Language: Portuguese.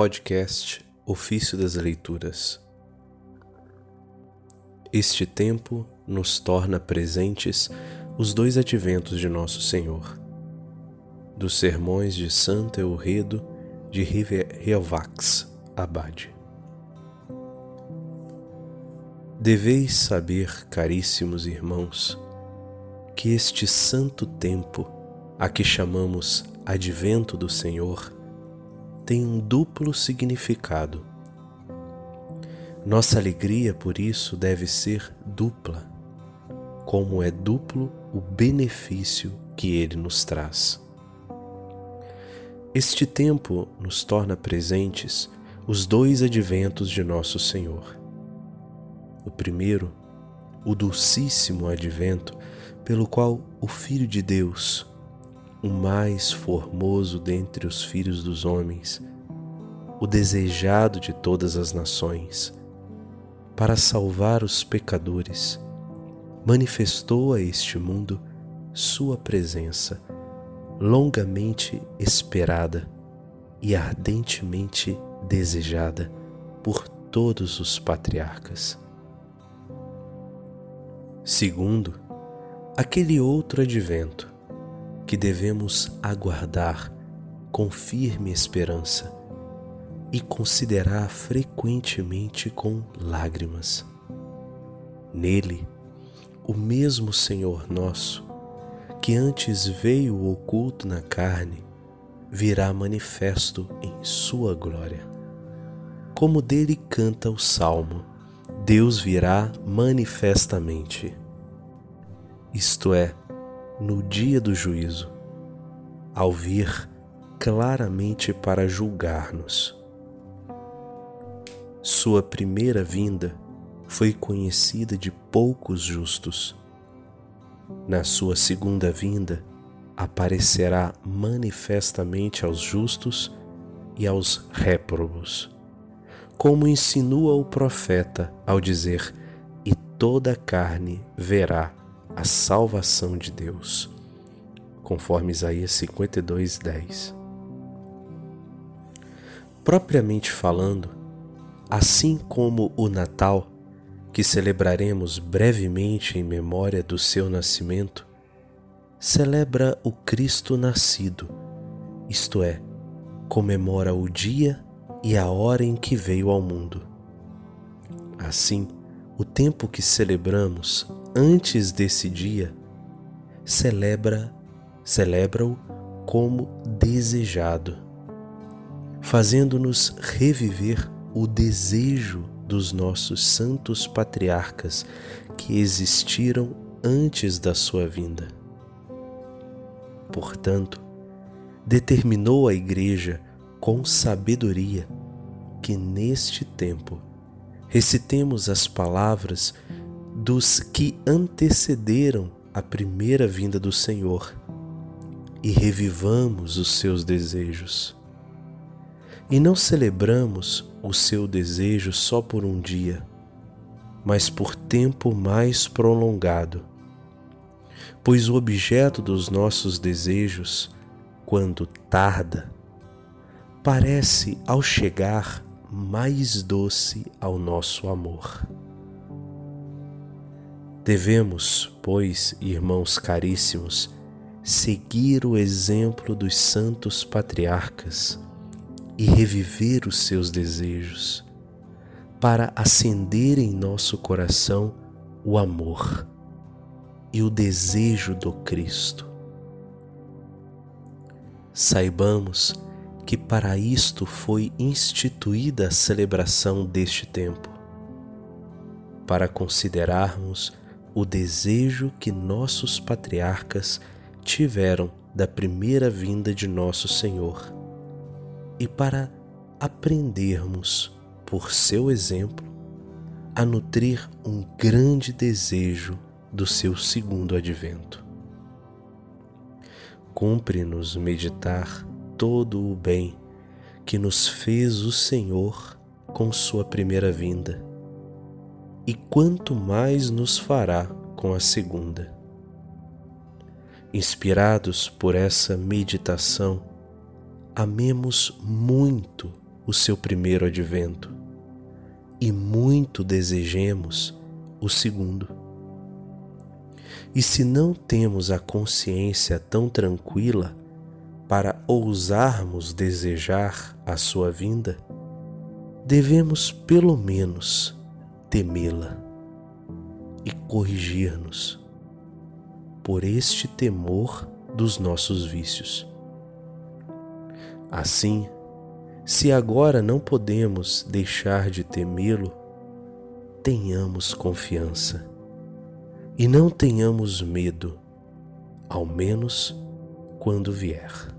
Podcast Ofício das Leituras. Este tempo nos torna presentes os dois adventos de Nosso Senhor. Dos sermões de Santa Eulredo de Rivelvax, Abade. Deveis saber, caríssimos irmãos, que este santo tempo, a que chamamos Advento do Senhor, tem um duplo significado. Nossa alegria, por isso, deve ser dupla, como é duplo o benefício que ele nos traz. Este tempo nos torna presentes os dois adventos de Nosso Senhor. O primeiro, o dulcíssimo advento, pelo qual o Filho de Deus, o mais formoso dentre os filhos dos homens, o desejado de todas as nações, para salvar os pecadores, manifestou a este mundo sua presença, longamente esperada e ardentemente desejada por todos os patriarcas. Segundo, aquele outro advento que devemos aguardar com firme esperança e considerar frequentemente com lágrimas. Nele, o mesmo Senhor nosso, que antes veio oculto na carne, virá manifesto em Sua glória. Como dele canta o salmo, Deus virá manifestamente. Isto é, no dia do juízo, ao vir claramente para julgar-nos. Sua primeira vinda foi conhecida de poucos justos. Na sua segunda vinda, aparecerá manifestamente aos justos e aos réprobos, como insinua o profeta ao dizer: E toda a carne verá a salvação de Deus, conforme Isaías 52, 10. Propriamente falando, assim como o Natal, que celebraremos brevemente em memória do seu nascimento, celebra o Cristo nascido, isto é, comemora o dia e a hora em que veio ao mundo. Assim, o tempo que celebramos antes desse dia, celebra, celebra-o como desejado, fazendo-nos reviver o desejo dos nossos santos patriarcas que existiram antes da sua vinda. Portanto, determinou a Igreja com sabedoria que neste tempo recitemos as palavras dos que antecederam a primeira vinda do Senhor e revivamos os seus desejos. E não celebramos o seu desejo só por um dia, mas por tempo mais prolongado. Pois o objeto dos nossos desejos, quando tarda, parece ao chegar mais doce ao nosso amor. Devemos, pois, irmãos caríssimos, seguir o exemplo dos santos patriarcas e reviver os seus desejos, para acender em nosso coração o amor e o desejo do Cristo. Saibamos que para isto foi instituída a celebração deste tempo, para considerarmos o desejo que nossos patriarcas tiveram da primeira vinda de nosso Senhor e para aprendermos, por seu exemplo, a nutrir um grande desejo do seu segundo advento. Cumpre-nos meditar todo o bem que nos fez o Senhor com sua primeira vinda e quanto mais nos fará com a segunda. Inspirados por essa meditação, amemos muito o seu primeiro advento e muito desejemos o segundo. E se não temos a consciência tão tranquila para ousarmos desejar a sua vinda, devemos pelo menos temê-la e corrigir-nos por este temor dos nossos vícios. Assim, se agora não podemos deixar de temê-lo, tenhamos confiança e não tenhamos medo, ao menos quando vier.